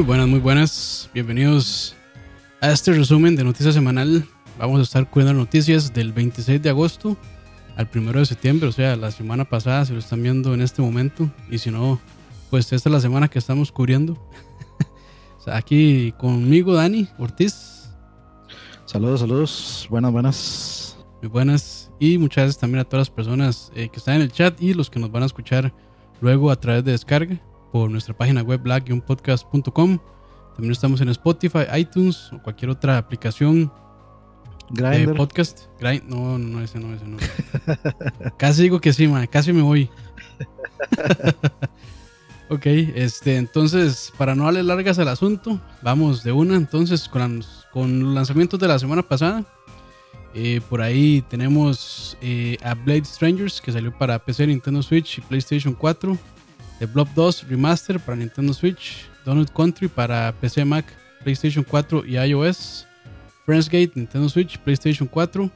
Muy buenas, muy buenas. Bienvenidos a este resumen de noticias semanal. Vamos a estar cubriendo noticias del 26 de agosto al 1 de septiembre, o sea, la semana pasada, si lo están viendo en este momento. Y si no, pues esta es la semana que estamos cubriendo. o sea, aquí conmigo, Dani Ortiz. Saludos, saludos. Buenas, buenas. Muy buenas. Y muchas gracias también a todas las personas eh, que están en el chat y los que nos van a escuchar luego a través de descarga por nuestra página web black-podcast.com. También estamos en Spotify, iTunes o cualquier otra aplicación de podcast. Grind, no, no, ese no, ese no. casi digo que sí, man, casi me voy. ok, este, entonces, para no darle largas al asunto, vamos de una entonces con, con los lanzamientos de la semana pasada. Eh, por ahí tenemos eh, a Blade Strangers que salió para PC, Nintendo Switch y PlayStation 4. The Blob 2 Remaster para Nintendo Switch. Donut Country para PC, Mac, PlayStation 4 y iOS. Friendsgate, Nintendo Switch, PlayStation 4.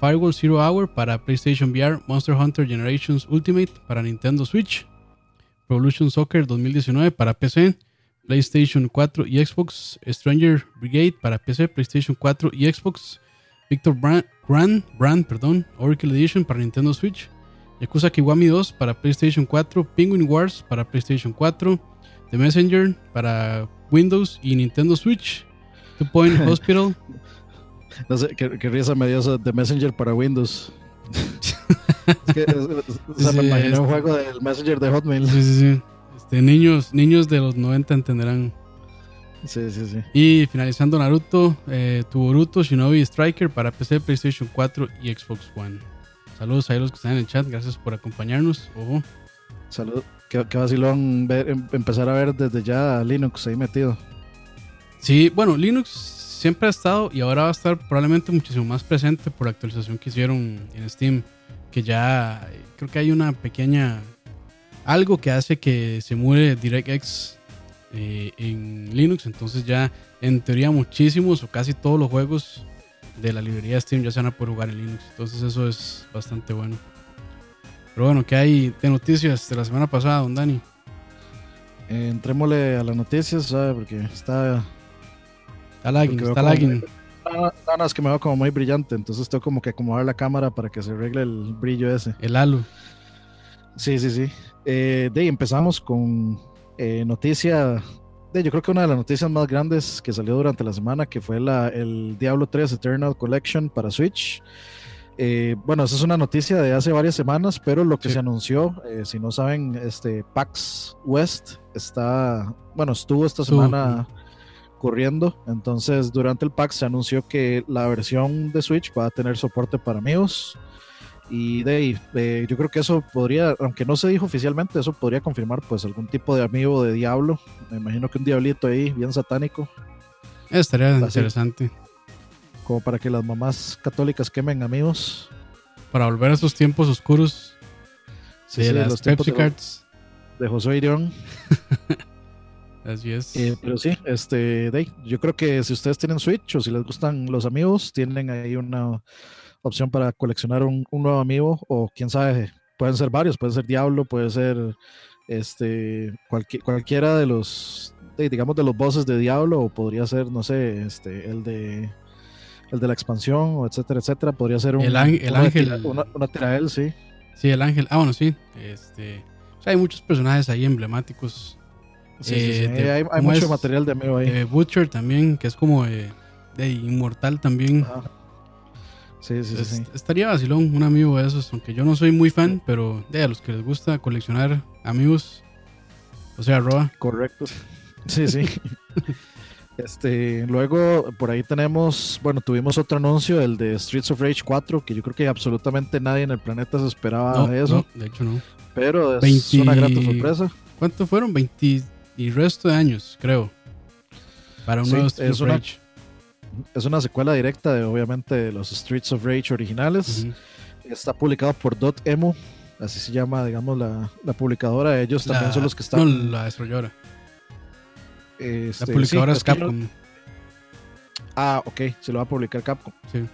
Firewall Zero Hour para PlayStation VR. Monster Hunter Generations Ultimate para Nintendo Switch. Revolution Soccer 2019 para PC, PlayStation 4 y Xbox. Stranger Brigade para PC, PlayStation 4 y Xbox. Victor Brand, Brand, perdón, Oracle Edition para Nintendo Switch, Yakuza Kiwami 2 para PlayStation 4, Penguin Wars para PlayStation 4, The Messenger para Windows y Nintendo Switch, Two Point Hospital. no sé, qué, risa me dio The Messenger para Windows. es que me imaginé un juego del Messenger de Hotmail. Sí, sí, sí. Este, niños, niños de los 90 entenderán. Sí, sí, sí. Y finalizando Naruto, eh, tu Boruto Shinobi Striker para PC, PlayStation 4 y Xbox One. Saludos a los que están en el chat, gracias por acompañarnos. Ojo. Salud, qué, qué vacilón ver, em, empezar a ver desde ya Linux ahí metido. Sí, bueno, Linux siempre ha estado y ahora va a estar probablemente muchísimo más presente por la actualización que hicieron en Steam. Que ya eh, creo que hay una pequeña. Algo que hace que se muere DirectX eh, en Linux. Entonces ya en teoría muchísimos o casi todos los juegos de la librería Steam ya se van a poder jugar en Linux. Entonces eso es bastante bueno. Pero bueno, ¿qué hay de noticias de la semana pasada, don Dani? Eh, entrémosle a las noticias, ¿sabes? Porque está... Está lagging, está lagging. No, es que me veo como muy brillante, entonces tengo como que acomodar la cámara para que se arregle el brillo ese. El halo. Sí, sí, sí. Eh, de ahí empezamos con eh, noticia, yo creo que una de las noticias más grandes que salió durante la semana, que fue la, el Diablo 3 Eternal Collection para Switch. Eh, bueno, esa es una noticia de hace varias semanas, pero lo que se anunció, eh, si no saben, este PAX West está, bueno, estuvo esta semana corriendo. Entonces, durante el PAX se anunció que la versión de Switch va a tener soporte para amigos y de, yo creo que eso podría, aunque no se dijo oficialmente, eso podría confirmar pues algún tipo de amigo de diablo. Me imagino que un diablito ahí, bien satánico. Estaría interesante. Como para que las mamás católicas quemen amigos. Para volver a esos tiempos oscuros. Sí, de las los Pepsi Cards. De, José Irión. Así es. Eh, pero sí, este, de, yo creo que si ustedes tienen Switch o si les gustan los amigos, tienen ahí una opción para coleccionar un, nuevo amigo o quién sabe, pueden ser varios, puede ser Diablo, puede ser este cualquiera de los digamos de los bosses de Diablo o podría ser no sé este el de el de la expansión o etcétera etcétera. Podría ser un el, ángel una, una sí. Sí el ángel. Ah bueno sí. Este hay muchos personajes ahí emblemáticos sí, eh, hay, mucho material de amigo ahí. Butcher también que es como de, inmortal también Sí, sí, sí. Estaría vacilón un amigo de esos, aunque yo no soy muy fan, pero de a los que les gusta coleccionar amigos, o sea, Roa. Correcto. Sí, sí. este, luego por ahí tenemos, bueno, tuvimos otro anuncio, el de Streets of Rage 4, que yo creo que absolutamente nadie en el planeta se esperaba de eso. de hecho no. Pero es una grata sorpresa. ¿Cuánto fueron? 20 y resto de años, creo. Para un nuevo Streets of Rage es una secuela directa de obviamente de los Streets of Rage originales. Está publicado por Dot Emo, así se llama, digamos, la, publicadora. Ellos también son los que están. No, la desarrolladora. Este, la publicadora es Capcom. Ah, ok, se lo va a publicar Capcom. Sí.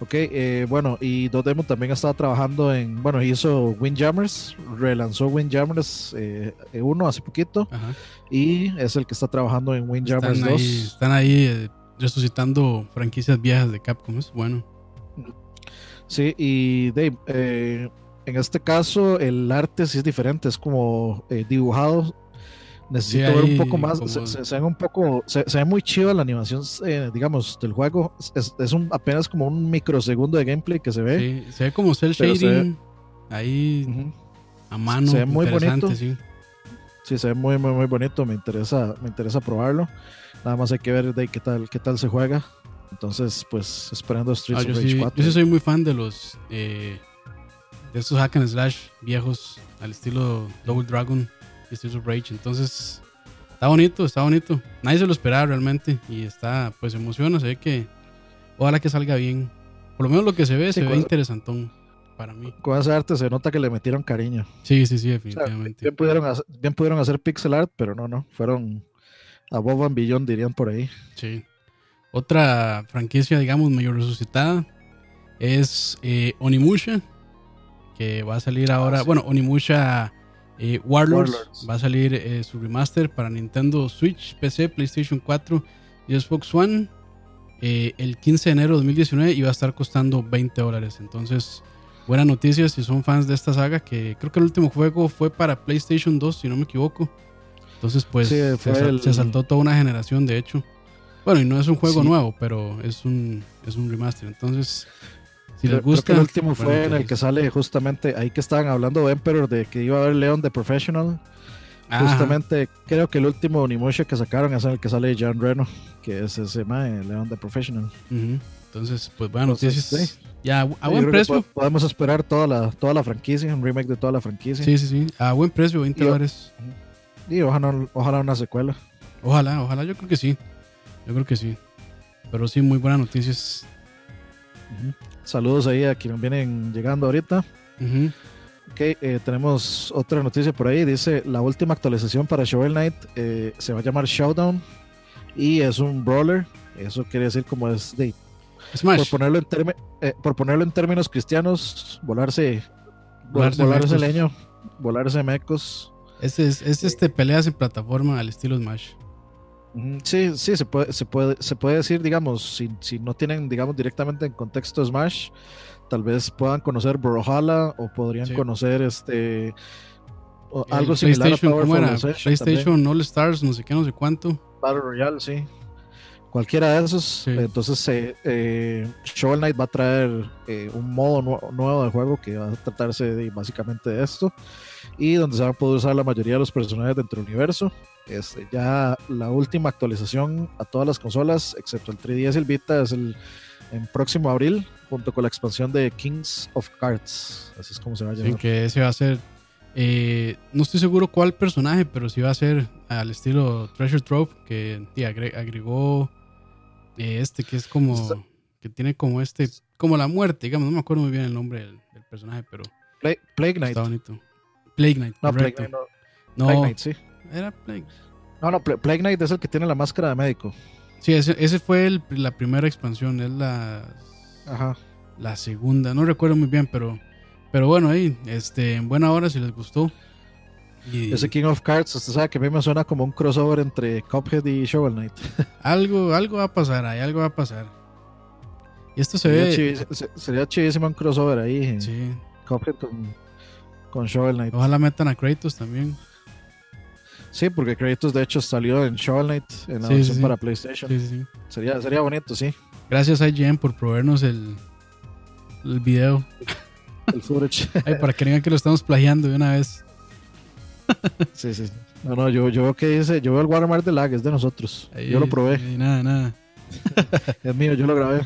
Ok, eh, bueno, y Dodemo también estaba trabajando en, bueno, hizo Windjammers, relanzó Windjammers 1 eh, hace poquito, y es el que está trabajando en Windjammers 2. están ahí eh, resucitando franquicias viejas de Capcom, es bueno. Sí, y Dave, en este caso el arte sí es diferente, es como dibujado Necesito ver un poco más. Se, ve un poco. Se, ve muy chido la animación, eh, digamos, del juego. Es, un, apenas como un microsegundo de gameplay que se ve. Sí, se ve como cel shading. ahí a mano. Se ve muy bonito. Sí. sí. se ve muy, muy, muy bonito. Me interesa, me interesa probarlo. Nada más hay que ver de qué tal, qué tal se juega. Entonces, pues, esperando Streets ah, of Rage 4. Yo sí soy muy fan de los. Eh, de estos hack and slash viejos al estilo Double Dragon Streets of Rage. Entonces, está bonito, está bonito. Nadie se lo esperaba realmente. Y está, pues emociona, se ve que ojalá que salga bien. Por lo menos lo que se ve, se ve interesantón para mí. Con ese arte se nota que le metieron cariño. Sí, sí, sí, definitivamente. bien, pudieron hacer, bien pudieron hacer pixel art, pero no, no. Fueron a Bob and Billón, dirían por ahí. Sí. Otra franquicia, digamos, medio resucitada es eh, Onimusha, que va a salir ahora. Ah, bueno, Onimusha eh, Warlords, va a salir eh, su remaster para Nintendo Switch, PC, PlayStation 4 y Xbox One eh, el 15 de enero de 2019 y va a estar costando 20 dólares. Entonces, buenas noticias si son fans de esta saga, que creo que el último juego fue para PlayStation 2, si no me equivoco. Entonces, pues se, saltó toda una generación, de hecho. Bueno, y no es un juego nuevo, pero es un, es un remaster. Entonces, si les gusta. el último fue en el que sale justamente ahí que estaban hablando de Emperor de que iba a haber Leon de Professional. Justamente creo que el último Onimusha que sacaron es en el que sale John Reno, que es ese mae, Leon de Professional. Entonces, pues bueno, noticias. Ya, a buen precio. Podemos esperar toda la, toda la franquicia, un remake de toda la franquicia. Sí, sí, sí. A buen precio, 20 dólares. Y ojalá, ojalá una secuela. Ojalá, ojalá, yo creo que sí. Yo creo que sí. Pero sí, muy buenas noticias. Saludos ahí a quienes vienen llegando ahorita. Ok, eh, tenemos otra noticia por ahí. Dice, la última actualización para Shovel Knight eh, se va a llamar Showdown y es un brawler. Eso quiere decir como es de... Por ponerlo, en eh, por ponerlo en términos cristianos, volarse, volarse, volarse leño, volarse mecos. Este es, es este peleas en plataforma al estilo Smash. Sí, sí, se puede, se puede, se puede decir, digamos, si, si no tienen, digamos, directamente en contexto Smash, tal vez puedan conocer Brawlhalla o podrían conocer este algo similar a Powerful PlayStation All Stars, no sé qué, no sé cuánto. Battle Royale, sí. Cualquiera de esos. Entonces, eh, eh, Shovel Knight va a traer eh, un modo nuevo de juego que va a tratarse de, básicamente de esto. Y donde se van a poder usar la mayoría de los personajes dentro del universo. Este, ya la última actualización a todas las consolas, excepto el 3DS y el Vita, es el en próximo abril, junto con la expansión de Kings of Cards. Así es como se va a llamar. que ese va a ser. Eh, no estoy seguro cuál personaje, pero sí va a ser al estilo Treasure Trove, que agregó eh, este que es como. que tiene como este. como la muerte, digamos. No me acuerdo muy bien el nombre del, personaje, pero. Plague, Knight. Está bonito. Plague Knight. No, Plague Knight, no. Plague Knight, sí. Era Plague. No, no, Plague Knight es el que tiene la máscara de médico. Sí, ese, ese fue la primera expansión, es la, Ajá. la segunda, no recuerdo muy bien, pero, pero bueno, ahí, este, en buena hora si les gustó. Ese King of Cards, usted sabe que a mí me suena como un crossover entre Cuphead y Shovel Knight. algo, algo va a pasar ahí, algo va a pasar. Y esto se ve. sería chivísimo un crossover ahí. Sí. Cuphead con, con Shovel Knight. Ojalá metan a Kratos también. Sí, porque Kratos de hecho salió en Shovel Knight en la versión para PlayStation. Sería, sería bonito, sí. Gracias a IGN por proveernos el, el video. El footage. para que digan que lo estamos plagiando de una vez. sí, sí. No, no, yo, yo veo que dice, yo veo el watermark de lag, es de nosotros. yo lo probé. nada, nada. es mío, yo lo grabé.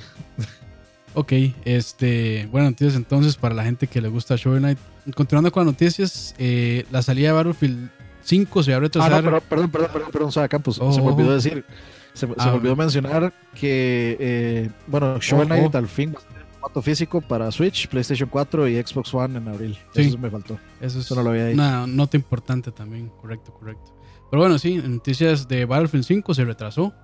ok, este, bueno, noticias entonces para la gente que le gusta Shovel Knight. Continuando con las noticias, eh, la salida de Battlefield 5 se va a retrasar. Ah, perdón, perdón, perdón, perdón, perdón Campos. se me oh. olvidó decir, se, me ah, olvidó mencionar que, eh, bueno, Shovel Knight al fin formato físico para Switch, PlayStation 4 y Xbox One en abril. Eso me faltó. Eso, es no lo había dicho. Una nota importante también, correcto, correcto. Pero bueno, sí, noticias de Battlefield 5 se retrasó.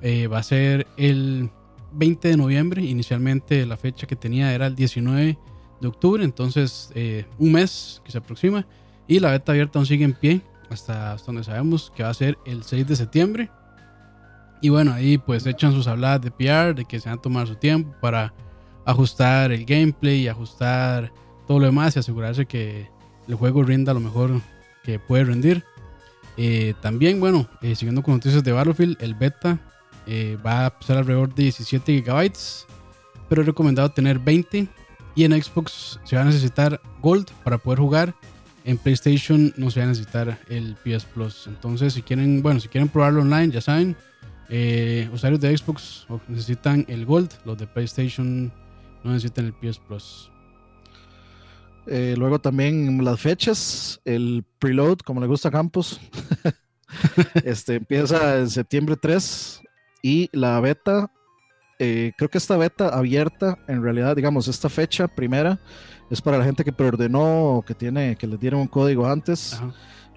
Eh, va a ser el 20 de noviembre. Inicialmente la fecha que tenía era el 19 de octubre, entonces eh, un mes que se aproxima. Y la beta abierta aún sigue en pie hasta, donde sabemos que va a ser el 6 de septiembre. Y bueno, ahí pues echan sus habladas de PR, de que se van a tomar su tiempo para ajustar el gameplay y ajustar todo lo demás y asegurarse que el juego rinda lo mejor que puede rendir. Eh, también, bueno, eh, siguiendo con noticias de Battlefield, el beta va a ser alrededor de 17 GB, pero es recomendado tener 20. Y en Xbox se va a necesitar Gold para poder jugar. En PlayStation no se va a necesitar el PS Plus. Entonces, si quieren, bueno, si quieren probarlo online, ya saben, usuarios de Xbox necesitan el Gold, los de PlayStation no necesitan el PS Plus. Eh, luego también las fechas, el preload, como le gusta a Campos, este, empieza en septiembre 3 y la beta, eh, creo que esta beta abierta, en realidad, digamos, esta fecha primera es para la gente que preordenó o que tiene, que les dieron un código antes,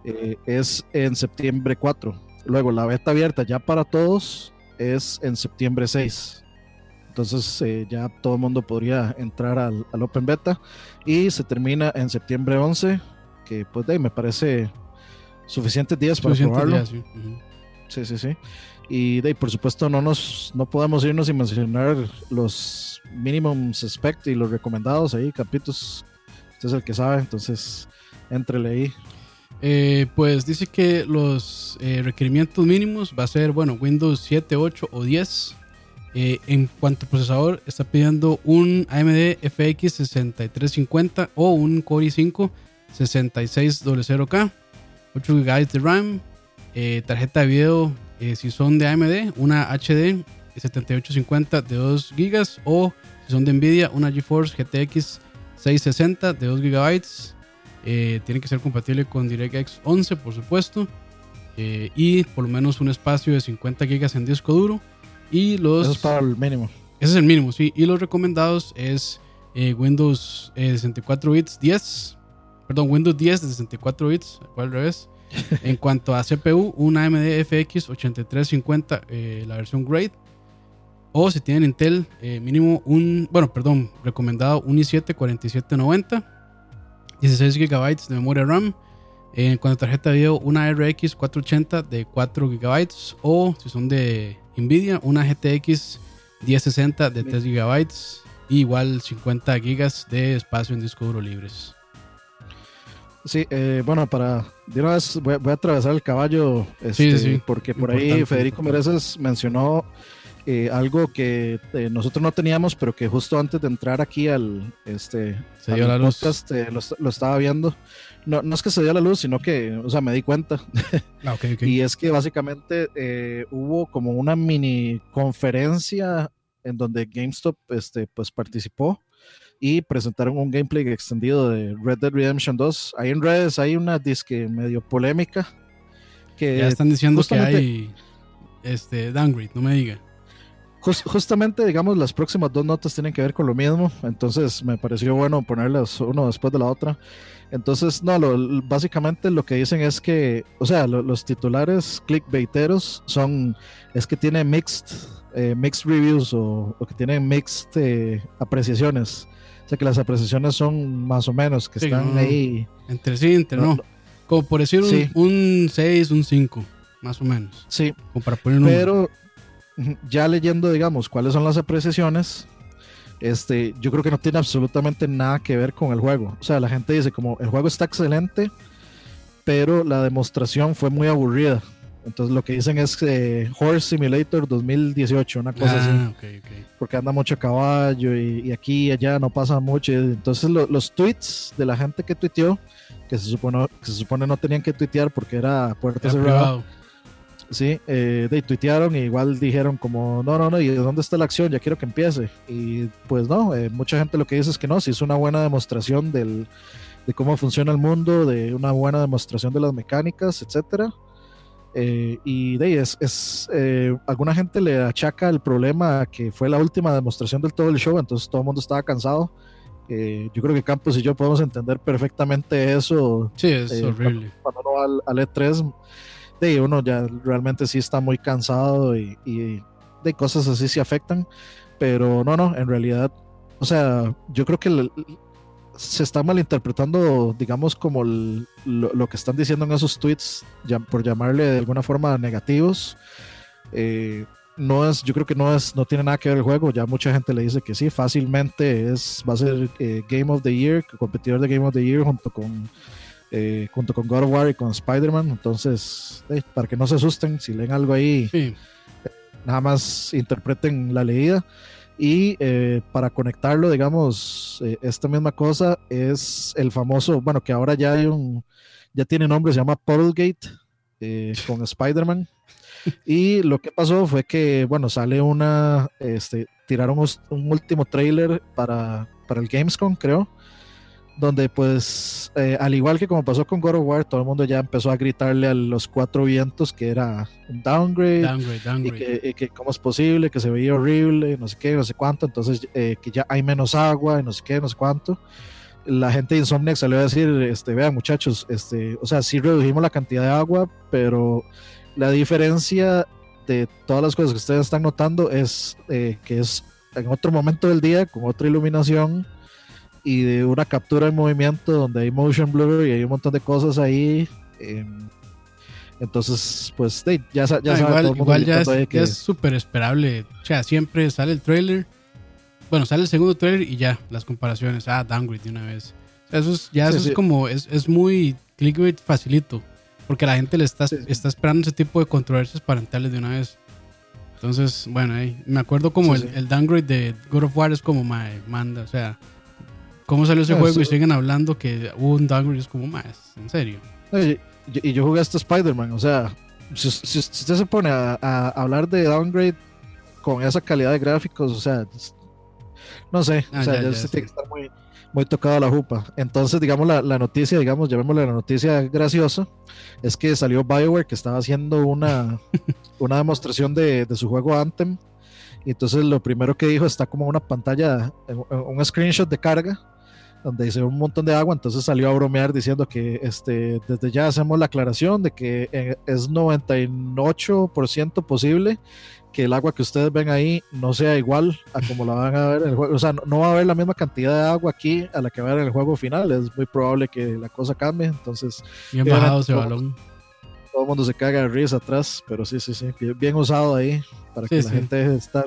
eh, es en septiembre 4. Luego la beta abierta ya para todos es en septiembre 6. Entonces eh, ya todo el mundo podría entrar al, Open Beta y se termina en septiembre 11, que pues de ahí me parece suficientes días para probarlo. sí. Sí, sí, Y de ahí, por supuesto no nos no podemos irnos sin mencionar los minimums spec y los recomendados ahí, capítulos. Usted es el que sabe, entonces entrele ahí. Eh, pues dice que los eh, requerimientos mínimos va a ser, bueno, Windows 7, 8 o 10 eh, en cuanto a procesador, está pidiendo un AMD FX 6350 o un Core i5 6600K, 8 GB de RAM, eh, tarjeta de video eh, si son de AMD, una HD 7850 de 2 GB o si son de Nvidia, una GeForce GTX 660 de 2 GB. tiene que ser compatible con DirectX 11, por supuesto. y por lo menos un espacio de 50 GB en disco duro y los, Eso es para el mínimo. Ese es el mínimo, sí. Y los recomendados es eh, Windows 64 eh, bits 10. Perdón, Windows 10 de 64 bits, al revés. en cuanto a CPU, una AMD FX 8350, eh, la versión Grade. O si tienen Intel, mínimo un, bueno, perdón, recomendado un i7 4790. 16 GB de memoria RAM. En cuanto a tarjeta de video, una RX 480 de 4 GB. O si son de Nvidia, una GTX 1060 de 3 GB y igual 50 GB de espacio en disco duro libres. Sí, eh, bueno, para de una vez voy, a atravesar el caballo, este, porque por ahí Federico Mereces mencionó eh, algo que eh, nosotros no teníamos, pero que justo antes de entrar aquí al, este, Se dio la podcast lo, lo, estaba viendo. No, no, es que se dio la luz, sino que, o sea, me di cuenta. Ah, y es que básicamente eh, hubo como una mini conferencia en donde GameStop este, pues, participó y presentaron un gameplay extendido de Red Dead Redemption 2. Ahí en redes hay una disque medio polémica. Que ya están diciendo que hay este, downgrade, no me diga. justamente, digamos, las próximas dos notas tienen que ver con lo mismo, entonces me pareció bueno ponerlas uno después de la otra. Entonces, no, lo, básicamente lo que dicen es que, o sea, los titulares clickbaiteros son, es que tiene mixed, eh, mixed reviews o, que tienen mixed eh, apreciaciones. O sea, que las apreciaciones son más o menos, que están ahí. Entre sí, entre no. Como por decir un, 6, un 5, más o menos. Sí. Como para poner Pero ya leyendo, digamos, cuáles son las apreciaciones, este, yo creo que no tiene absolutamente nada que ver con el juego. O sea, la gente dice como el juego está excelente, pero la demostración fue muy aburrida. Entonces lo que dicen es que Horse Simulator 2018, una cosa así. Ah, Porque anda mucho a caballo y, aquí y allá no pasa mucho. Entonces los tweets de la gente que tuiteó, que se supone, que se supone no tenían que tuitear porque era puerta cerrada Sí, eh, de tuitearon y igual dijeron como, no, no, no, ¿y dónde está la acción? Ya quiero que empiece. Y pues no, eh, mucha gente lo que dice es que no, si es una buena demostración del, de cómo funciona el mundo, de una buena demostración de las mecánicas, etcétera. Eh, y de ahí es, es eh, alguna gente le achaca el problema que fue la última demostración del todo el show, entonces todo el mundo estaba cansado. yo creo que Campos y yo podemos entender perfectamente eso. Sí, es horrible. Cuando, uno va al, al E3 uno ya realmente sí está muy cansado y, de cosas así se afectan. Pero no, no, en realidad, o sea, yo creo que se está malinterpretando, digamos, como lo, que están diciendo en esos tweets, por llamarle de alguna forma negativos. Eh, no es, yo creo que no es, no tiene nada que ver el juego. Ya mucha gente le dice que sí, fácilmente es, va a ser eh, Game of the Year, competidor de Game of the Year junto con eh, junto con God of War y con Spider-Man. Entonces, para que no se asusten, si leen algo ahí, nada más interpreten la leída. Y eh, para conectarlo, digamos, eh, esta misma cosa es el famoso, bueno, que ahora ya hay un, ya tiene nombre, se llama Portalgate eh, con Spider-Man. Y lo que pasó fue que, bueno, sale una, este, tiraron un último trailer para, para el Gamescom, creo, donde pues eh, al igual que como pasó con God of War, todo el mundo ya empezó a gritarle a los cuatro vientos que era un downgrade, Y, que, cómo es posible, que se veía horrible, no sé qué, no sé cuánto, entonces eh, que ya hay menos agua y no sé qué, no sé cuánto. La gente de Insomniac salió a decir, este, vean muchachos, este, o sea, sí redujimos la cantidad de agua, pero la diferencia de todas las cosas que ustedes están notando es eh, que es en otro momento del día, con otra iluminación, y de una captura en movimiento donde hay motion blur y hay un montón de cosas ahí. Em, entonces, pues ya, ya igual, igual ya es súper esperable. O sea, siempre sale el trailer. Bueno, sale el segundo trailer y ya, las comparaciones. Ah, downgrade de una vez. eso es, ya eso es como, es, es muy clickbait facilito. Porque la gente le está, está esperando ese tipo de controversias para entrarle de una vez. Entonces, bueno, ahí, me acuerdo como el, el, downgrade de God of War es como, manda, o sea, cómo salió ese juego y siguen hablando que hubo un downgrade. Es como más, en serio. Y, yo jugué hasta Spider-Man, o sea, si, usted se pone a, hablar de downgrade con esa calidad de gráficos, o sea, no sé, o ah, sea, ya, tiene que estar muy, muy tocado a la jupa. Entonces, digamos, la, la, noticia, digamos, llamémosle la noticia graciosa, es que salió Bioware que estaba haciendo una, una demostración de, de, su juego Anthem. Y entonces lo primero que dijo está como una pantalla, un screenshot de carga donde dice un montón de agua, entonces salió a bromear diciendo que este, desde ya hacemos la aclaración de que eh, es 98% posible que el agua que ustedes ven ahí no sea igual a como la van a ver en el juego. O sea, no, va a haber la misma cantidad de agua aquí a la que va a haber en el juego final. Es muy probable que la cosa cambie. Entonces, bien bajado ese balón. Todo el mundo se caga de risa atrás, pero sí, sí, sí. Bien, usado ahí para que la gente deje de estar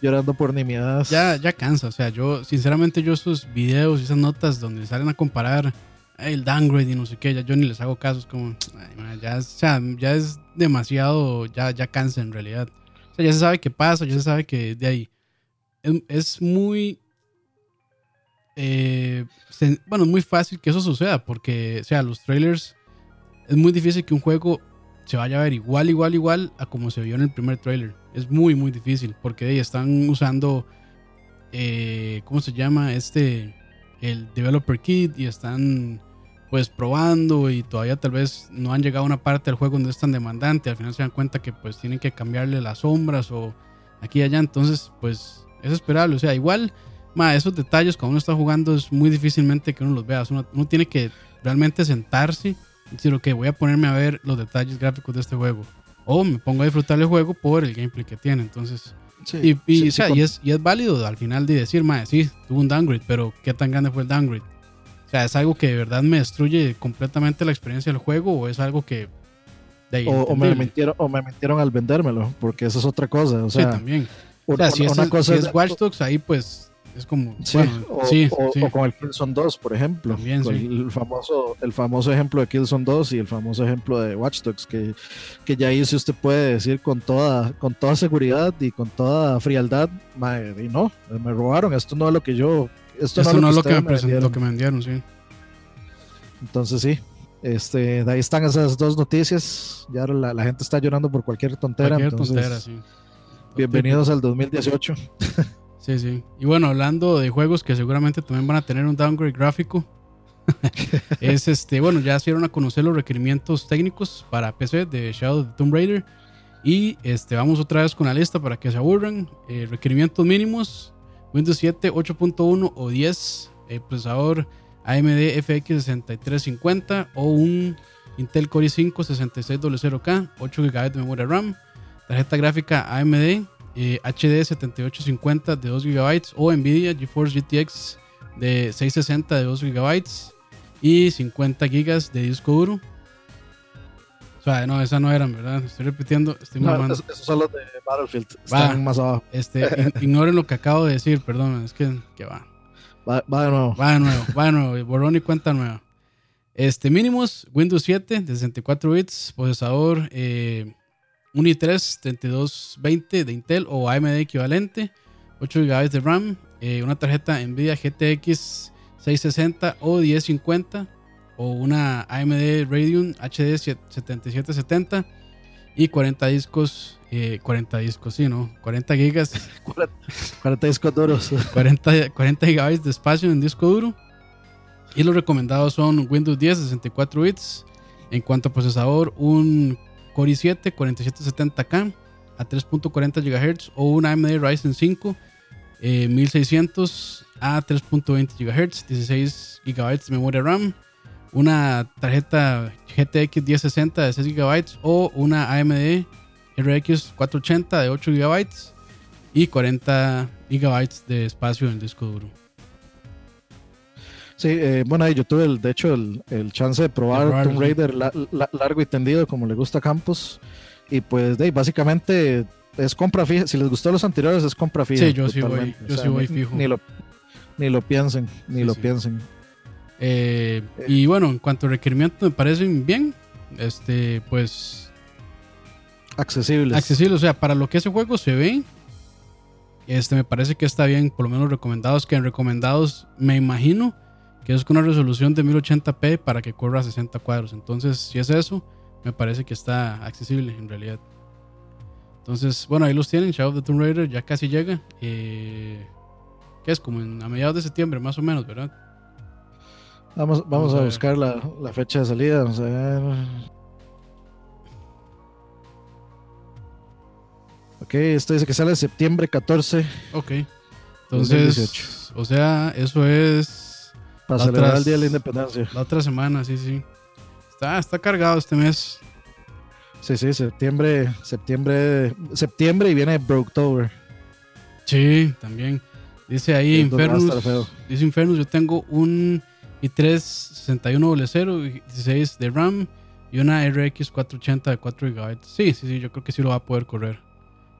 llorando por nimiedades. Ya, ya cansa, o sea, yo, sinceramente, yo esos videos y esas notas donde salen a comparar el downgrade y no sé qué, ya yo ni les hago caso, es como, ya, o sea, ya es demasiado, ya, ya cansa en realidad. O sea, ya se sabe qué pasa, ya se sabe que de ahí. Es, muy. Eh, bueno, es muy fácil que eso suceda, porque, o sea, los trailers. Es muy difícil que un juego se vaya a ver igual, igual, igual a como se vio en el primer trailer. Es muy, muy difícil porque ahí están usando, eh, ¿cómo se llama? Este, el Developer Kit y están pues probando y todavía tal vez no han llegado a una parte del juego donde es tan demandante. Al final se dan cuenta que pues tienen que cambiarle las sombras o aquí y allá. Entonces pues es esperable. O sea, igual, ma, esos detalles cuando uno está jugando es muy difícilmente que uno los vea. uno tiene que realmente sentarse decir, ok, voy a ponerme a ver los detalles gráficos de este juego. O me pongo a disfrutar el juego por el gameplay que tiene. Entonces, y, y, o sea, y, es, y, es, válido al final de decir, madre, sí, tuvo un downgrade, pero ¿qué tan grande fue el downgrade? O sea, ¿es algo que de verdad me destruye completamente la experiencia del juego o es algo que... o, me mentieron, o me mentieron al vendérmelo, porque eso es otra cosa. O sea, sí, también. O sea, si, una, cosa es Watch Dogs, ahí pues es como, sí, o, sí, con el Killzone 2, por ejemplo. el, famoso, el famoso ejemplo de Killzone 2 y el famoso ejemplo de Watch Dogs, que, que ya ahí si usted puede decir con toda, con toda seguridad y con toda frialdad, madre, no, me robaron, esto no es lo que yo... Esto, no, es lo que, me, lo que me vendieron, sí. Entonces sí, este, de ahí están esas dos noticias. Ya la, la gente está llorando por cualquier tontera. Cualquier tontera, sí. Bienvenidos al 2018. Sí, sí. Y bueno, hablando de juegos que seguramente también van a tener un downgrade gráfico. es este, bueno, ya se dieron a conocer los requerimientos técnicos para PC de Shadow of Tomb Raider. Y este, vamos otra vez con la lista para que se aburran. Eh, requerimientos mínimos: Windows 7, 8.1 o 10, el procesador AMD FX 6350 o un Intel Core i5 6600K, 8 GB de memoria RAM, tarjeta gráfica AMD eh, HD 7850 de 2 GB o Nvidia GeForce GTX de 660 de 2 GB y 50 GB de disco duro. O sea, no, esas no eran, ¿verdad? Estoy repitiendo, estoy No, esos, esos son los de Battlefield. Va. Están más abajo. Este, ignoren lo que acabo de decir, perdón, es que, que va. Va, va de nuevo. Va de nuevo, va de nuevo, borrón y cuenta nueva. Este, mínimos, Windows 7 de 64 bits, procesador eh, un i3 3220 de Intel o AMD equivalente, 8 GB de RAM, eh, una tarjeta Nvidia GTX 660 o 1050 o una AMD Radeon HD 7770 y 40 discos, eh, 40 discos, sí, ¿no? 40 gigas 40 discos duros. 40, 40 GB de espacio en disco duro. Y los recomendados son Windows 10 64 bits. En cuanto a procesador, un Core i7 4770K a 3.40 GHz o un AMD Ryzen 5 eh, 1600 a 3.20 GHz, 16 GB de memoria RAM, una tarjeta GTX 1060 de 6 GB o una AMD RX 480 de 8 GB y 40 GB de espacio en el disco duro. Sí, eh, bueno, ahí yo tuve, el, de hecho, el, el chance de probar Tomb. Raider la- la- largo y tendido, como le gusta a Campos. Y pues, de básicamente es compra fija. Si les gustó los anteriores, es compra fija. Sí, yo sí voy- sí fijo. Ni lo, ni lo piensen, ni Sí, lo sí. piensen. Eh, y bueno, en cuanto a requerimientos me parecen bien. Este, pues Accesibles. accesible. O sea, para lo que ese juego se ve, este me parece que está bien. Por lo menos recomendados, que en recomendados me imagino que es con una resolución de 1080p para que corra a 60 cuadros. Entonces, si es eso, me parece que está accesible en realidad. Entonces, bueno, ahí los tienen. Shadow of the Tomb Raider ya casi llega. Eh, que es como en- a mediados de septiembre, más o menos, ¿verdad? Vamos, vamos, Vamos a buscar la, la fecha de salida. Vamos a ver. Ok, esto dice que sale septiembre 14 Ok. Entonces, 2018. o sea, eso es para celebrar el Día de la Independencia. la otra semana, sí, sí. Está, está cargado este mes. Sí, sí, septiembre, septiembre, septiembre y viene Brooktober. Sí, también. Dice ahí Infernus. feo. Dice Infernus, yo tengo un i3 6100 y 16 de RAM y una RX 480 de 4 GB. Sí, sí, sí, yo creo que sí lo va a poder correr.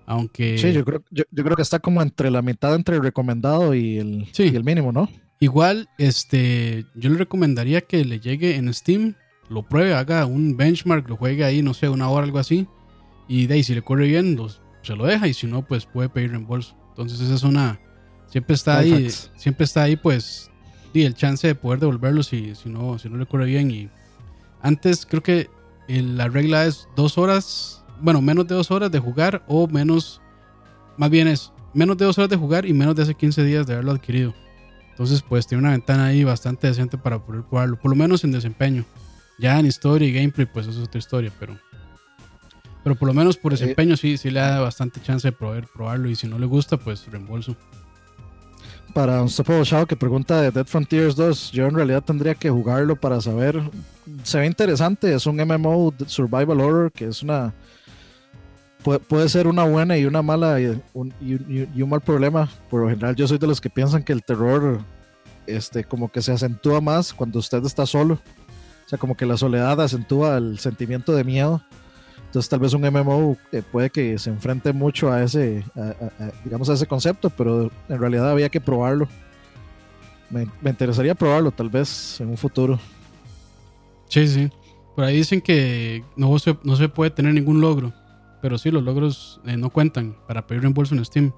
Aunque Sí, yo creo, yo, yo creo que está como entre la mitad entre el recomendado y el, Sí. y el mínimo, ¿no? Igual, este, yo le recomendaría que le llegue en Steam, lo pruebe, haga un benchmark, lo juegue ahí, no sé, una hora, algo así. Y de ahí, si le corre bien, los- se lo deja y si no, pues puede pedir reembolso. Entonces esa es una... Siempre está ahí, siempre está ahí, pues, y el chance de poder devolverlo si, si, no, si no le corre bien. Y antes creo que la regla es dos horas, bueno, menos de dos horas de jugar o menos, más bien es menos de dos horas de jugar y menos de hace 15 días de haberlo adquirido. Entonces, pues tiene una ventana ahí bastante decente para poder probarlo, por lo menos en desempeño. Ya en historia y gameplay, pues eso es otra historia, pero... Pero por lo menos por desempeño sí, sí le da bastante chance de poder probarlo y si no le gusta, pues reembolso. Para Unstoppable Shadow que pregunta de Dead Frontiers 2, yo en realidad tendría que jugarlo para saber. Se ve interesante, es un MMO Survival Horror que es una. Puede, puede ser una buena y una mala y un, y un- mal problema. Por lo general, yo soy de los que piensan que el terror, este, como que se acentúa más cuando usted está solo. O sea, como que la soledad acentúa el sentimiento de miedo. Entonces, tal vez un MMO eh, puede que se enfrente mucho a ese, digamos, a ese concepto, pero en realidad había que probarlo. Me, me interesaría probarlo, tal vez en un futuro. Sí, sí. Por ahí dicen que no se, no se puede tener ningún logro. Pero sí, los logros eh, no cuentan para pedir reembolso en Steam.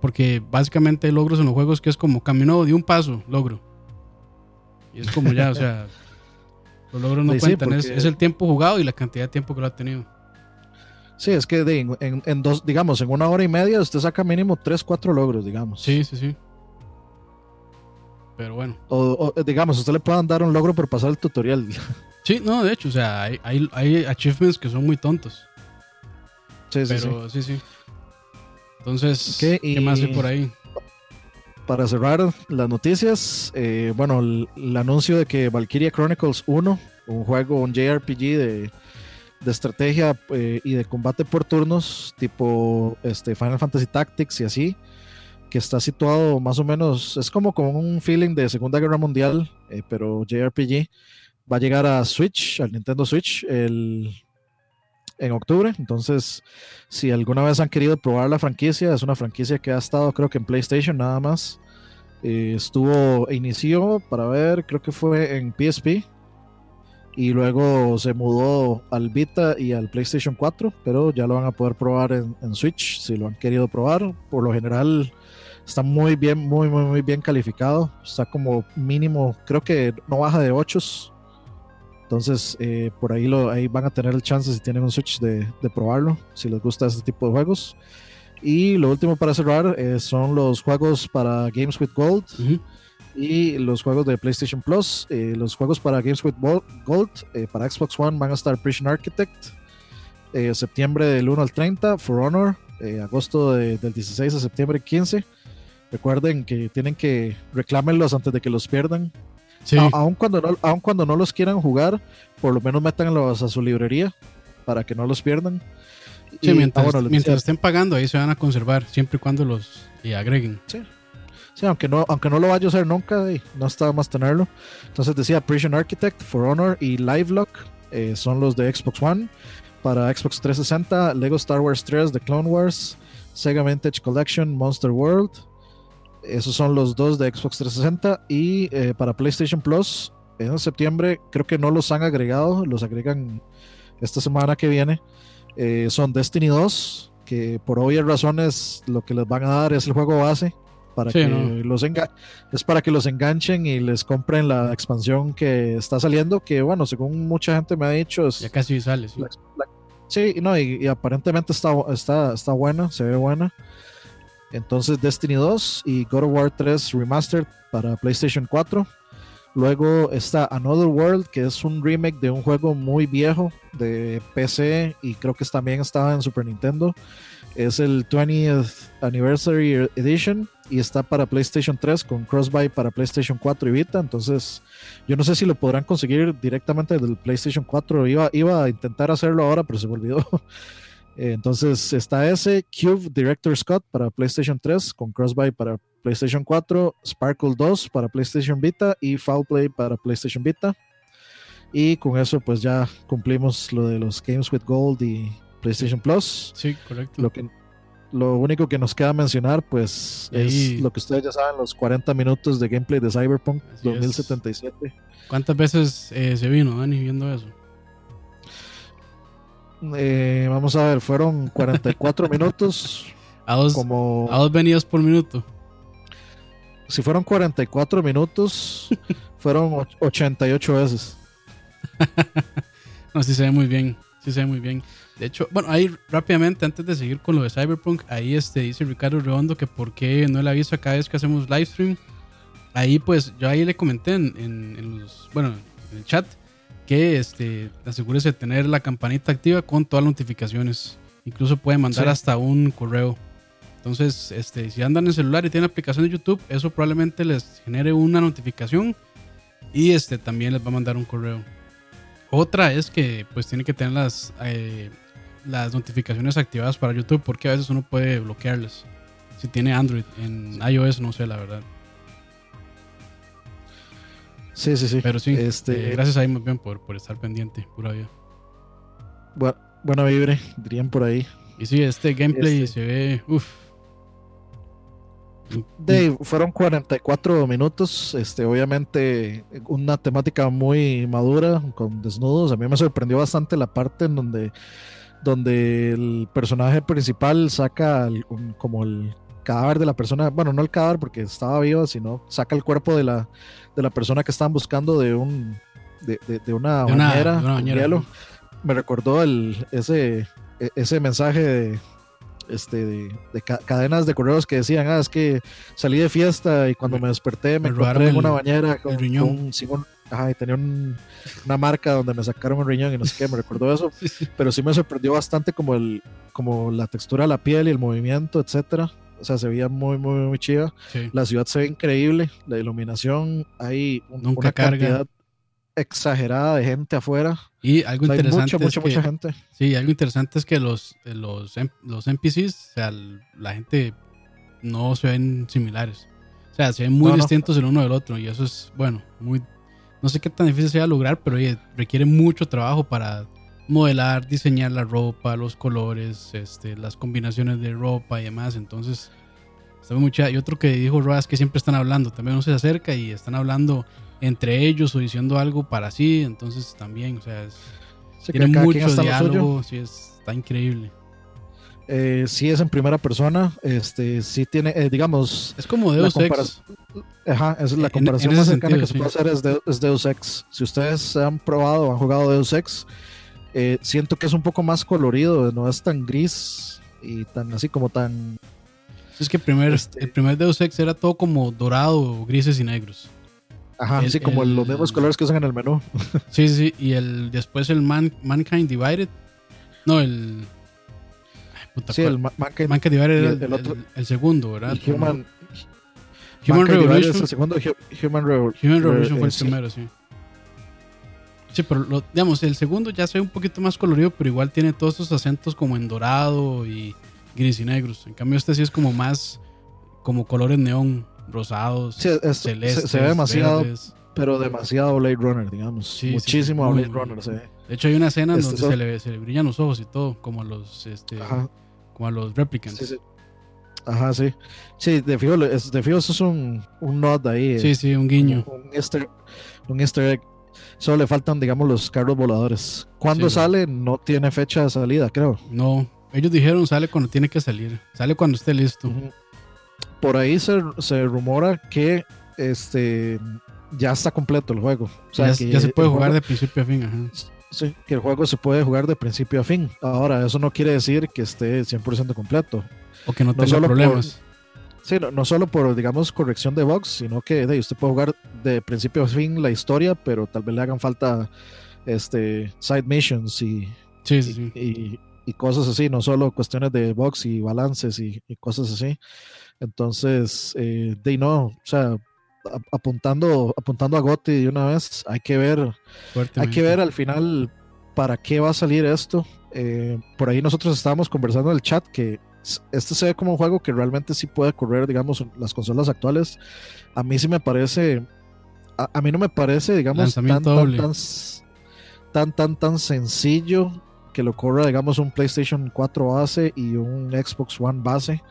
Porque básicamente hay logros en los juegos que es como caminó de un paso, logro. Y es como ya, o sea, los logros no Sí, cuentan. es, el tiempo jugado y la cantidad de tiempo que lo ha tenido. Sí, es que de- en, en dos, digamos, en una hora y media usted saca mínimo 3, 4 logros, digamos. Sí, sí, sí. Pero bueno. O, o, digamos, usted le puedan dar un logro por pasar el tutorial. Sí, no, de hecho, o sea, hay, hay, hay achievements que son muy tontos. Sí, sí, sí. pero sí, sí. Entonces, ¿qué más hay por ahí? Para cerrar las noticias, eh, bueno, el, el anuncio de que Valkyria Chronicles 1, un juego, un JRPG de, de estrategia eh, y de combate por turnos, tipo este, Final Fantasy Tactics y así, que está situado más o menos, es como con un feeling de Segunda Guerra Mundial, eh, pero JRPG. Va a llegar a Switch, al Nintendo Switch, el, en octubre. Entonces, si alguna vez han querido probar la franquicia, es una franquicia que ha estado creo que en PlayStation nada más. Eh, estuvo, inició para ver, creo que fue en PSP, y luego se mudó al Vita y al PlayStation 4, pero ya lo van a poder probar en, Switch si lo han querido probar. Por lo general está muy bien, muy, muy, muy bien calificado. Está como mínimo, creo que no baja de 8. Entonces, eh, por ahí, lo, ahí van a tener el chance si tienen un Switch de, probarlo, si les gusta este tipo de juegos. Y lo último para cerrar eh, son los juegos para Games with Gold y los juegos de PlayStation Plus. Eh, los juegos para Games with Gold eh, para Xbox One van a estar Prison Architect, eh, septiembre del 1 al 30, For Honor, agosto del 16 a septiembre 15. Recuerden que tienen que reclámenlos antes de que los pierdan. Aun, cuando no, aun cuando no los quieran jugar, por lo menos métanlos a su librería para que no los pierdan. mientras, ah, mientras estén pagando, ahí se van a conservar, siempre y cuando los agreguen. Sí. Sí, aunque no, aunque no lo vaya a usar nunca, no está más tenerlo. Entonces decía Prison Architect, For Honor y Livelock eh, son los de Xbox One. Para Xbox 360, Lego Star Wars 3 The Clone Wars, Sega Vintage Collection, Monster World. Esos son los dos de Xbox 360. Y eh, para PlayStation Plus, en septiembre, creo que no los han agregado, los agregan esta semana que viene. Eh, son Destiny 2, que por obvias razones lo que les van a dar es el juego base para que los es para que los enganchen y les compren la expansión que está saliendo, que bueno, según mucha gente me ha dicho, es, ya casi sale. Sí, sí no, y, aparentemente está, está, está buena, se ve buena. Entonces Destiny 2 y God of War 3 Remastered para PlayStation 4. Luego está Another World, que es un remake de un juego muy viejo de PC y creo que también estaba en Super Nintendo. Es el 20th Anniversary Edition y está para PlayStation 3 con Crossbuy para PlayStation 4 y Vita. Entonces, yo no sé si lo podrán conseguir directamente del PlayStation 4. Iba, iba a intentar hacerlo ahora, pero se me olvidó. Entonces está ese Cube Director Scott para PlayStation 3 con Crossbuy para PlayStation 4, Sparkle 2 para PlayStation Vita y Foul Play para PlayStation Vita. Y con eso pues ya cumplimos lo de los Games with Gold y PlayStation Plus. Sí, correcto. Lo que lo único que nos queda mencionar, pues, es lo que ustedes ya saben, los 40 minutos de gameplay de Cyberpunk 2077. ¿Cuántas veces eh, se vino, Dani, viendo eso? Eh, vamos a ver, fueron 44 minutos. A dos, como, a dos venidas por minuto. Si fueron 44 minutos, fueron 88 veces. no, sí se ve muy bien. Sí se ve muy bien. De hecho, bueno, ahí rápidamente, antes de seguir con lo de Cyberpunk, ahí este, dice Ricardo Redondo que por qué no le avisa cada vez que hacemos live stream. Ahí pues yo ahí le comenté en, en, los, bueno, en el chat que este, asegúrese de tener la campanita activa con todas las notificaciones. Incluso puede mandar hasta un correo. Entonces, este, si andan en el celular y tienen aplicación de YouTube, eso probablemente les genere una notificación y este, también les va a mandar un correo. Otra es que pues tiene que tener las eh, las notificaciones activadas para YouTube porque a veces uno puede bloquearlas. Si tiene Android, en iOS no sé la verdad. Sí, sí, sí. Pero sí, este... Eh, gracias ahí muy bien por, por estar pendiente, pura vida. Buena vibre, dirían por ahí. Y sí, este gameplay este se ve, uff. Dave, fueron 44 minutos, este, obviamente una temática muy madura con desnudos. A mí me sorprendió bastante la parte en donde donde el personaje principal saca como el cadáver de la persona, bueno, no el cadáver porque estaba vivo, sino saca el cuerpo de la, de la persona que estaban buscando de un de, de, una, bañera, hielo. Me recordó el, ese, e, ese mensaje de, este, de, cadenas de correos que decían, ah, es que salí de fiesta y cuando me, desperté me, encontré en una bañera con, un, ajá, y tenía una marca donde me sacaron un riñón y no sé qué, me recordó eso, pero sí me sorprendió bastante como, el, como la textura de la piel y el movimiento, etcétera. O sea, se veía muy, muy, muy chida. La ciudad se ve increíble, la iluminación, hay Nunca una carga. cantidad exagerada de gente afuera. Y algo O sea, hay interesante mucha, mucha, es que, mucha gente. Sí, algo interesante es que los, los, M- los NPCs, o sea, la gente no se ven similares. O sea, se ven muy No, no. distintos el uno del otro. Y eso es, bueno, muy. No sé qué tan difícil sea lograr, pero oye, requiere mucho trabajo para modelar, diseñar la ropa, los colores, este, las combinaciones de ropa y demás. Entonces, está muy chida. Y otro que dijo Roas que siempre están hablando, también uno se acerca y están hablando entre ellos o diciendo algo para sí. Entonces, también, o sea, es- tiene mucho en diálogo, sí, es, está increíble. Eh, sí es en primera persona. Este, sí tiene, eh, digamos, Es como Deus Ex. Ajá, es la En- comparación en ese más cercana que se puede hacer es, de- es Deus Ex. Si ustedes han probado o han jugado Deus Ex, eh, siento que es un poco más colorido, no es tan gris y tan así como tan... Es que el primer, Este- el primer Deus Ex era todo como dorado, grises y negros. Ajá, El- así como el- los mismos colores que usan en el menú. Sí, sí, sí. Y el, después el Man- Mankind Divided. No, el. Ay, puta, Sí, el Ma- Mankind, Mankind Divided era el- otro- el- segundo, ¿verdad? Human, Human Mankind Revolution. es el segundo, Hu- Human, Revol- Human Revolution eh, fue el sí. primero, sí. Sí, pero lo- digamos, el segundo ya se ve un poquito más colorido, pero igual tiene todos esos acentos como en dorado y gris y negros. En cambio, este sí es como más como colores neón, rosados, Sí, es- celestes, se ve demasiado, verdes. pero demasiado Blade Runner, digamos. Sí, sí, Muchísimo muy, Blade muy. Runner, se ve. De hecho, hay una escena en Este, donde se le, se le brillan los ojos y todo, como a los, este, Ajá. como a los replicants. Sí, sí. Ajá, sí. Sí, de fijo, es- de fijo eso es un, un nod ahí. Sí, eh, sí, un guiño. Un, un easter, un easter egg. Solo le faltan, digamos, los carros voladores. ¿Cuándo Sí. sale? No tiene fecha de salida, creo. No, ellos dijeron sale cuando tiene que salir, sale cuando esté listo. Por ahí se, se rumora que este ya está completo el juego. O sea, ya, que ya se puede jugar juego- de principio a fin, ajá. sí, que el juego se puede jugar de principio a fin. Ahora, eso no quiere decir que esté 100% completo. O que no No tenga por- problemas. Sí, no, no solo por, digamos, corrección de bugs, sino que de, usted puede jugar de principio a fin la historia, pero tal vez le hagan falta este, side missions y, Sí, sí, sí. y, y cosas así, no solo cuestiones de bugs y balances y, y cosas así. Entonces, eh, de no, o sea, apuntando, apuntando a Gotti de una vez, hay que ver, hay que ver al final para qué va a salir esto. Eh, por ahí nosotros estábamos conversando en el chat que este se ve como un juego que realmente sí puede correr, digamos, las consolas actuales. A mí sí me parece, a, a mí no me parece, digamos, tan, tan, tan, tan, tan, tan sencillo que lo corra, digamos, un PlayStation 4 base y un Xbox One base.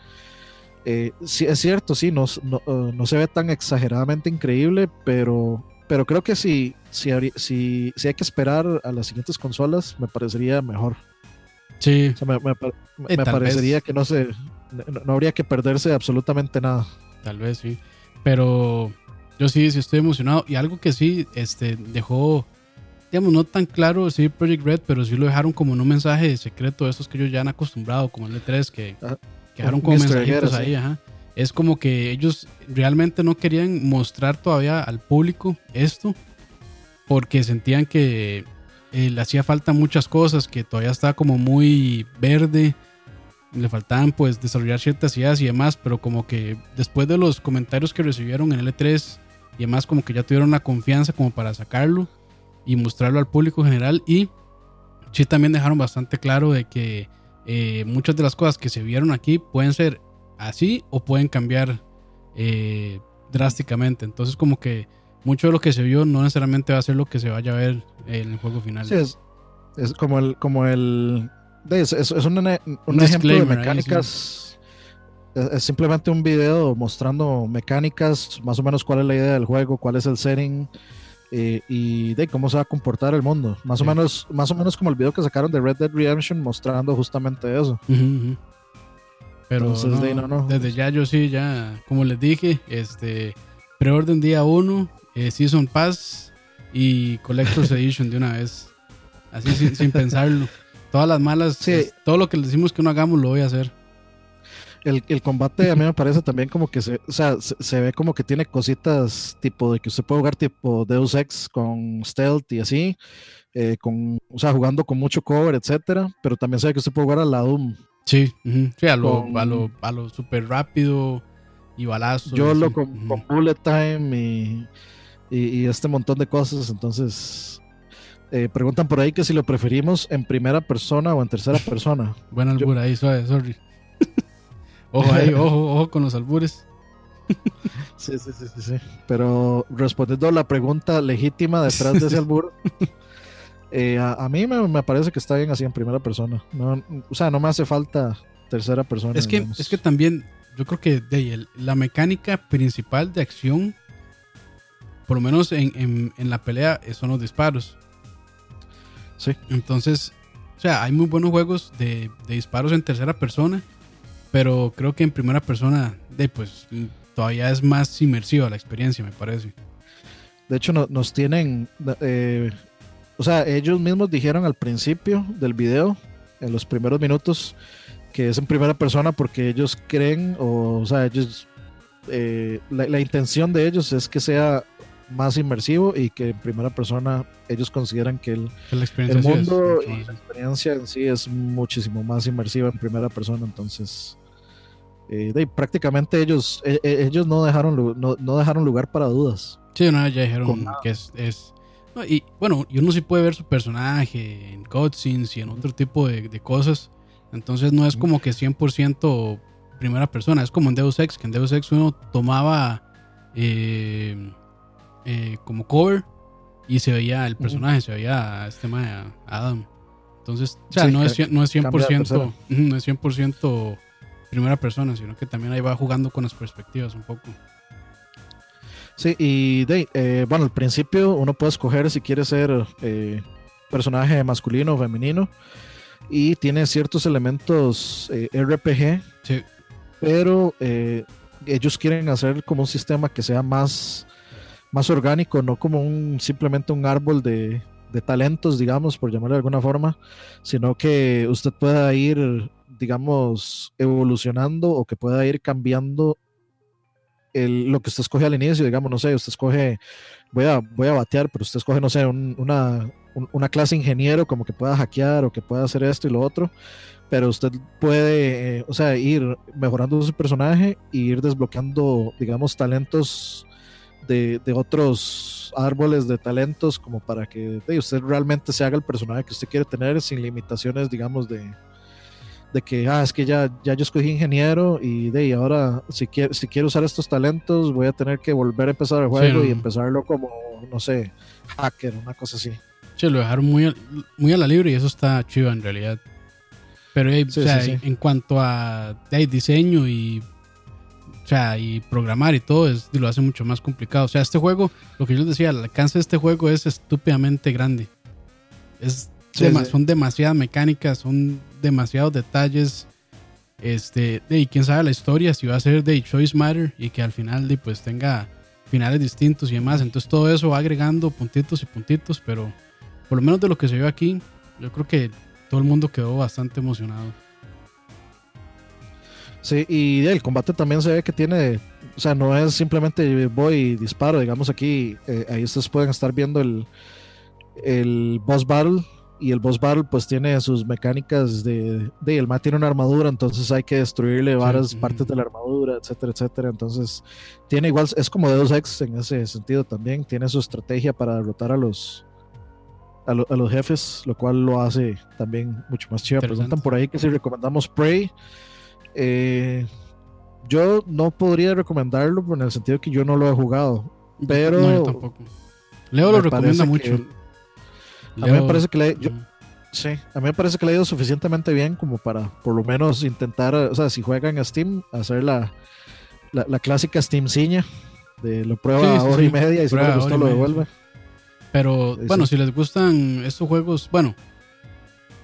Eh, sí, es cierto, sí, no, no, eh, no se ve tan exageradamente increíble, pero, pero creo que si, si, si, si hay que esperar a las siguientes consolas, me parecería mejor. Sí, O sea, me, me me- parecería vez. que no se no, no habría que perderse absolutamente nada. tal vez sí. Pero yo sí, sí estoy emocionado. Y algo que sí este, dejó, digamos, no tan claro sí Project Red, pero sí lo dejaron como en un mensaje secreto, esos que ellos ya han acostumbrado, como el E3, que, Ajá. que dejaron como egg mensajitos ahí, sí. ajá. Es como que ellos realmente no querían mostrar todavía al público esto, porque sentían que eh, le hacía falta muchas cosas, que todavía estaba como muy verde, le faltaban pues desarrollar ciertas ideas y demás, pero como que después de los comentarios que recibieron en el E3 y demás, como que ya tuvieron la confianza como para sacarlo y mostrarlo al público general y sí también dejaron bastante claro de que eh, muchas de las cosas que se vieron aquí pueden ser así o pueden cambiar eh, drásticamente, entonces como que mucho de lo que se vio no necesariamente va a ser lo que se vaya a ver en el juego final. Sí, es, es como el como el es, es- es un, un Un ejemplo de disclaimer ahí, mecánicas. Es, simplemente un video mostrando mecánicas, más o menos cuál es la idea del juego, cuál es el setting eh, y de cómo se va a comportar el mundo. Más o Sí. menos, más o menos como el video que sacaron de Red Dead Redemption mostrando justamente eso. Ujú, ujú. Pero Entonces, no, de no, no. desde ya yo sí, ya, como les dije, este preorden día 1, Season Pass y Collector's Edition de una vez. Así sin, sin pensarlo. Todas las malas, Sí. es- todo lo que le decimos que no hagamos lo voy a hacer. El, el combate a mí me parece también como que se, o sea, se, se ve como que tiene cositas tipo de que usted puede jugar tipo Deus Ex con stealth y así, eh, con, o sea, jugando con mucho cover, etcétera, pero también se ve que usted puede jugar a la Doom. Sí, ujú. sí a, lo, Con- a, lo, a lo super rápido y balazos. Yo lo con, con bullet time y, y, este montón de cosas. Entonces, eh, preguntan por ahí que si lo preferimos en primera persona o en tercera persona. Buena albura ahí, suave, sorry. ojo ahí, ojo, ojo con los albures. sí, sí, sí, sí, Pero respondiendo a la pregunta legítima detrás de ese albur, eh, a, mí me, parece que está bien así en primera persona. No, o sea, no me hace falta tercera persona. Es que, es que también, yo creo que de la mecánica principal de acción, por lo menos en, en, la pelea, son los disparos. Sí. Entonces, o sea, hay muy buenos juegos de, de disparos en tercera persona, pero creo que en primera persona, de pues todavía es más inmersiva la experiencia, me parece. De hecho, nos tienen, eh, o sea, ellos mismos dijeron al principio del video, en los primeros minutos, que es en primera persona porque ellos creen, o, o sea, ellos, eh, la, intención de ellos es que sea más inmersivo y que en primera persona ellos consideran que el, el mundo y la experiencia en sí es muchísimo más inmersiva en primera persona, entonces eh, prácticamente ellos, eh, eh, ellos no dejaron, no, no, dejaron lugar para dudas. Sí, no, ya dijeron que es... es y bueno, y uno sí puede ver su personaje en cutscenes y en otro tipo de, de cosas. Entonces no es como que 100% primera persona. Es como en Deus Ex, que en Deus Ex uno tomaba como cover y se veía el personaje, se veía este tema Adam. Entonces, o sea, no, es, no es 100%, no es 100% primera persona, sino que también ahí va jugando con las perspectivas un poco. Sí, y de, eh, bueno, al principio uno puede escoger si quiere ser eh, personaje masculino o femenino y tiene ciertos elementos eh, RPG, sí. pero ellos quieren hacer como un sistema que sea más, más orgánico, no como un simplemente un árbol de, de talentos, digamos, por llamarlo de alguna forma, sino que usted pueda ir digamos, evolucionando o que pueda ir cambiando el, lo que usted escoge al inicio, digamos, no sé, usted escoge, voy a, voy a batear, pero usted escoge, no sé, una, una clase ingeniero como que pueda hackear o que pueda hacer esto y lo otro, pero usted puede, eh, o sea, ir mejorando su personaje y ir desbloqueando, digamos, talentos de, de, otros árboles de talentos como para que usted realmente se haga el personaje que usted quiere tener sin limitaciones, digamos, de, de que, ah, es que ya, ya yo escogí ingeniero y de y ahora si quiero, si quiero usar estos talentos voy a tener que volver a empezar el juego y empezarlo como, no sé, hacker, una cosa así. Sí, lo dejaron muy a, muy a la libre y eso está chido en realidad. Pero o sea, en cuanto a diseño y, sea, y programar y todo, es, lo hace mucho más complicado. O sea, este juego, lo que yo les decía, el alcance de este juego es estúpidamente grande. Es son demasiadas mecánicas, son demasiados detalles. Este, y quién sabe la historia, si va a ser de Choice Matter y que al final de, pues tenga finales distintos y demás. Entonces todo eso va agregando puntitos y puntitos, pero por lo menos de lo que se vio aquí, yo creo que todo el mundo quedó bastante emocionado. Sí, y el combate también se ve que tiene, o sea, no es simplemente voy y disparo, digamos aquí, eh, ahí ustedes pueden estar viendo el, el boss battle y el boss battle pues tiene sus mecánicas de, de el mat tiene una armadura, entonces hay que destruirle varias partes de la armadura, etcétera, etcétera. Entonces tiene igual, es como Deus Ex en ese sentido también, tiene su estrategia para derrotar a los a, los jefes, lo cual lo hace también mucho más chido. Preguntan por ahí que si recomendamos Prey. Eh, yo no podría recomendarlo en el sentido que yo no lo he jugado, pero... No, tampoco. Leo lo recomienda mucho. A mí me parece que le, sí, a mí me parece que le ha ido suficientemente bien como para por lo menos intentar, o sea, si juegan a Steam, hacer la, la, clásica Steam ciña de lo prueba hora y media y si no le gustó lo devuelve. Pero bueno, si les gustan estos juegos, bueno,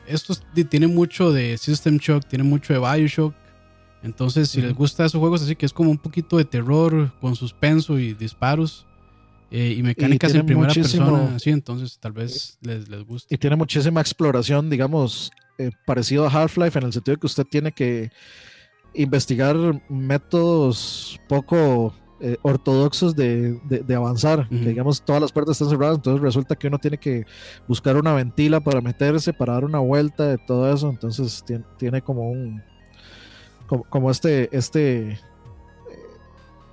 estos tienen mucho de System Shock, tienen mucho de Bioshock. Entonces, si les gustan esos juegos así que es como un poquito de terror con suspenso y disparos, eh, y mecánicas en primera persona, sí, entonces tal vez les, les guste. Y tiene muchísima exploración, digamos, eh, parecido a Half-Life, en el sentido de que usted tiene que investigar métodos poco eh, ortodoxos de, de, avanzar. que, digamos, todas las puertas están cerradas, entonces resulta que uno tiene que buscar una ventila para meterse, para dar una vuelta de todo eso. Entonces tiene, tiene como un. Como, como este, este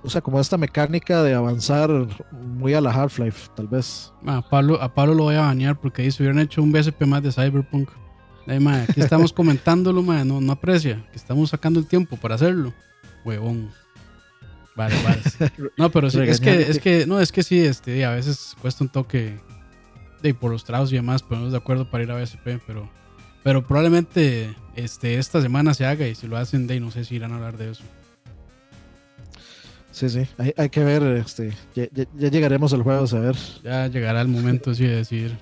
o sea, como esta mecánica de avanzar muy a la Half-Life, tal vez. A Pablo, a Pablo lo voy a bañar porque ahí se hubieran hecho un BSP más de Cyberpunk. Ay, aquí estamos comentándolo, no, no aprecia, que estamos sacando el tiempo para hacerlo. Huevón. Vale, vale. No, pero sí, es que, es que, no, es que sí, este, a veces cuesta un toque de por los tragos y demás, pero no de acuerdo para ir a BSP, pero, pero probablemente este, esta semana se haga y si lo hacen, de no sé si irán a hablar de eso. Sí, sí, hay, hay que ver, este, ya, ya, llegaremos al juego a ver. Ya llegará el momento sí, de decidir.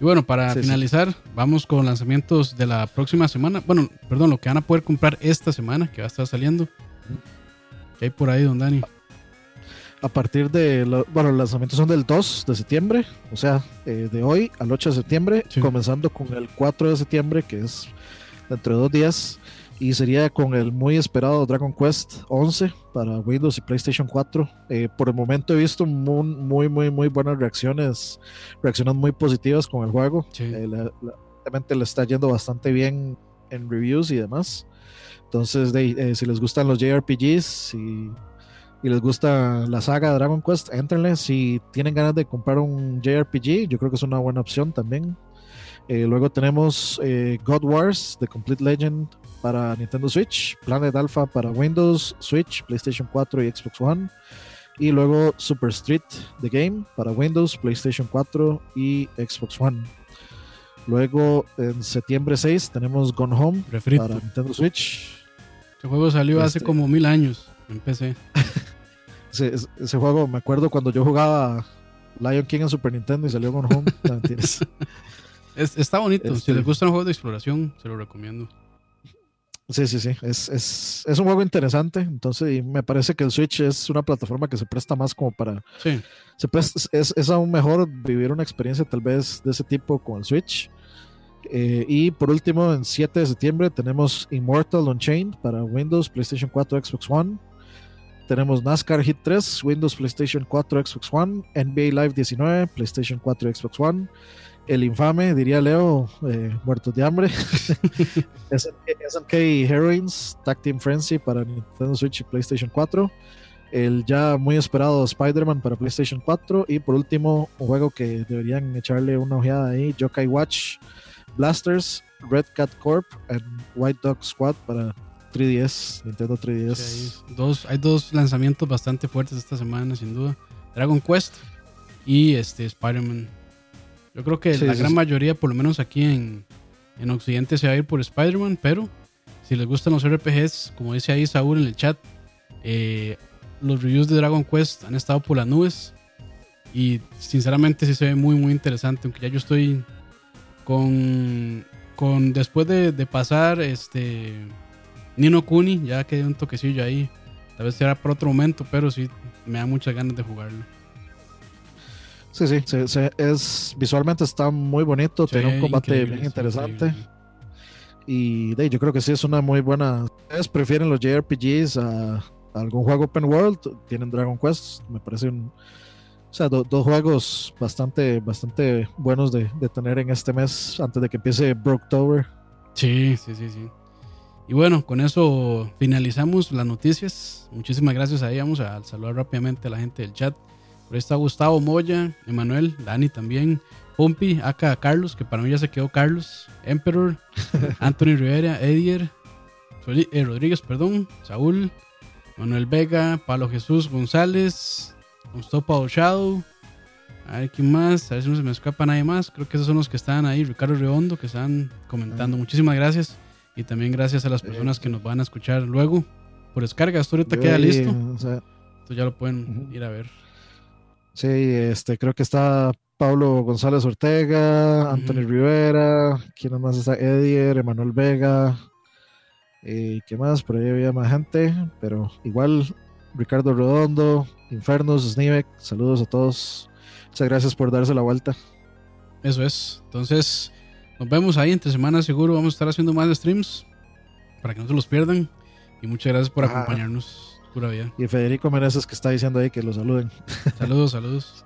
Y bueno, para finalizar, vamos con lanzamientos de la próxima semana. Bueno, perdón, lo que van a poder comprar esta semana, que va a estar saliendo. ¿Qué hay por ahí, don Dani? A partir de, bueno, los lanzamientos son del 2 de septiembre, o sea, eh, de hoy al 8 de septiembre, comenzando con el 4 de septiembre, que es dentro de dos días, y sería con el muy esperado Dragon Quest 11 para Windows y PlayStation 4. Eh, por el momento he visto muy, muy, muy, muy buenas reacciones, reacciones muy positivas con el juego. Eh, realmente le está yendo bastante bien en reviews y demás. Entonces, eh, si les gustan los JRPGs y, y, les gusta la saga Dragon Quest, entrenle. Si tienen ganas de comprar un JRPG, yo creo que es una buena opción también. luego tenemos God Wars, The Complete Legend para Nintendo Switch, Planet Alpha para Windows, Switch, PlayStation 4 y Xbox One. Y luego Super Street The Game para Windows, PlayStation 4 y Xbox One. Luego en septiembre 6 tenemos Gone Home para Nintendo Switch. Este juego salió hace este como mil años en PC. ese, juego, me acuerdo cuando yo jugaba Lion King en Super Nintendo y salió Gone Home. está bonito. Si este les gusta un juego de exploración, se lo recomiendo. Sí, sí, sí. Es, es, es, un juego interesante. Entonces, me parece que el Switch es una plataforma que se presta más como para. Sí. Se es, es, aún mejor vivir una experiencia tal vez de ese tipo con el Switch. Eh, y por último, en 7 de septiembre tenemos Immortal Unchained para Windows, PlayStation 4, Xbox One. Tenemos NASCAR Hit 3, Windows, PlayStation 4, Xbox One. NBA Live 19, PlayStation 4, Xbox One el infame, diría Leo, eh, muertos de hambre. SNK Heroines, Tag Team Frenzy para Nintendo Switch y PlayStation 4. El ya muy esperado Spider-Man para PlayStation 4. Y por último, un juego que deberían echarle una ojeada ahí: Yokai Watch, Blasters, Red Cat Corp y White Dog Squad para 3DS, Nintendo 3DS. hay, dos, hay dos lanzamientos bastante fuertes esta semana, sin duda: Dragon Quest y este Spider-Man. Yo creo que la gran mayoría, por lo menos aquí en, en Occidente, se va a ir por Spider-Man, pero si les gustan los RPGs, como dice ahí Saúl en el chat, eh, los reviews de Dragon Quest han estado por las nubes y sinceramente sí se ve muy muy interesante, aunque ya yo estoy con, con después de, de pasar este Nino Kuni, ya quedé un toquecillo ahí, tal vez será por otro momento, pero sí me da muchas ganas de jugarlo. Sí, sí, es, visualmente está muy bonito, tiene un combate bien interesante. Y de, yo creo que sí es una muy buena. Ustedes prefieren los JRPGs a, algún juego open world, tienen Dragon Quest, me parece un. O sea, dos juegos bastante, bastante buenos de, tener en este mes antes de que empiece Tower. Sí, sí, sí, sí. Y bueno, con eso finalizamos las noticias. Muchísimas gracias ahí. Vamos a saludar rápidamente a la gente del chat. Por ahí está Gustavo Moya, Emanuel, Dani también, Pompi, acá Carlos, que para mí ya se quedó Carlos, Emperor, Anthony Rivera, Edier, eh, Rodríguez, perdón, Saúl, Manuel Vega, Pablo Jesús González, Mustafa Shadow, a ver quién más, a ver si no se me escapa nadie más. Creo que esos son los que están ahí, Ricardo Redondo, que están comentando. Muchísimas gracias. Y también gracias a las personas que nos van a escuchar luego por descarga. Esto ahorita queda listo. Entonces ya lo pueden ir a ver. Sí, este, creo que está Pablo González Ortega, Anthony Rivera, ¿quién más está? Edier, Emanuel Vega, y ¿qué más? Por ahí había más gente, pero igual Ricardo Redondo, Infernos, Snivek, saludos a todos. Muchas gracias por darse la vuelta. Eso es. Entonces, nos vemos ahí entre semanas seguro. Vamos a estar haciendo más streams para que no se los pierdan. Y muchas gracias por acompañarnos. Y Federico Meneses que está diciendo ahí que lo saluden. Saludos, saludos.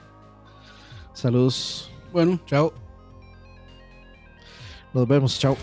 saludos. Bueno, chao. Nos vemos, chao.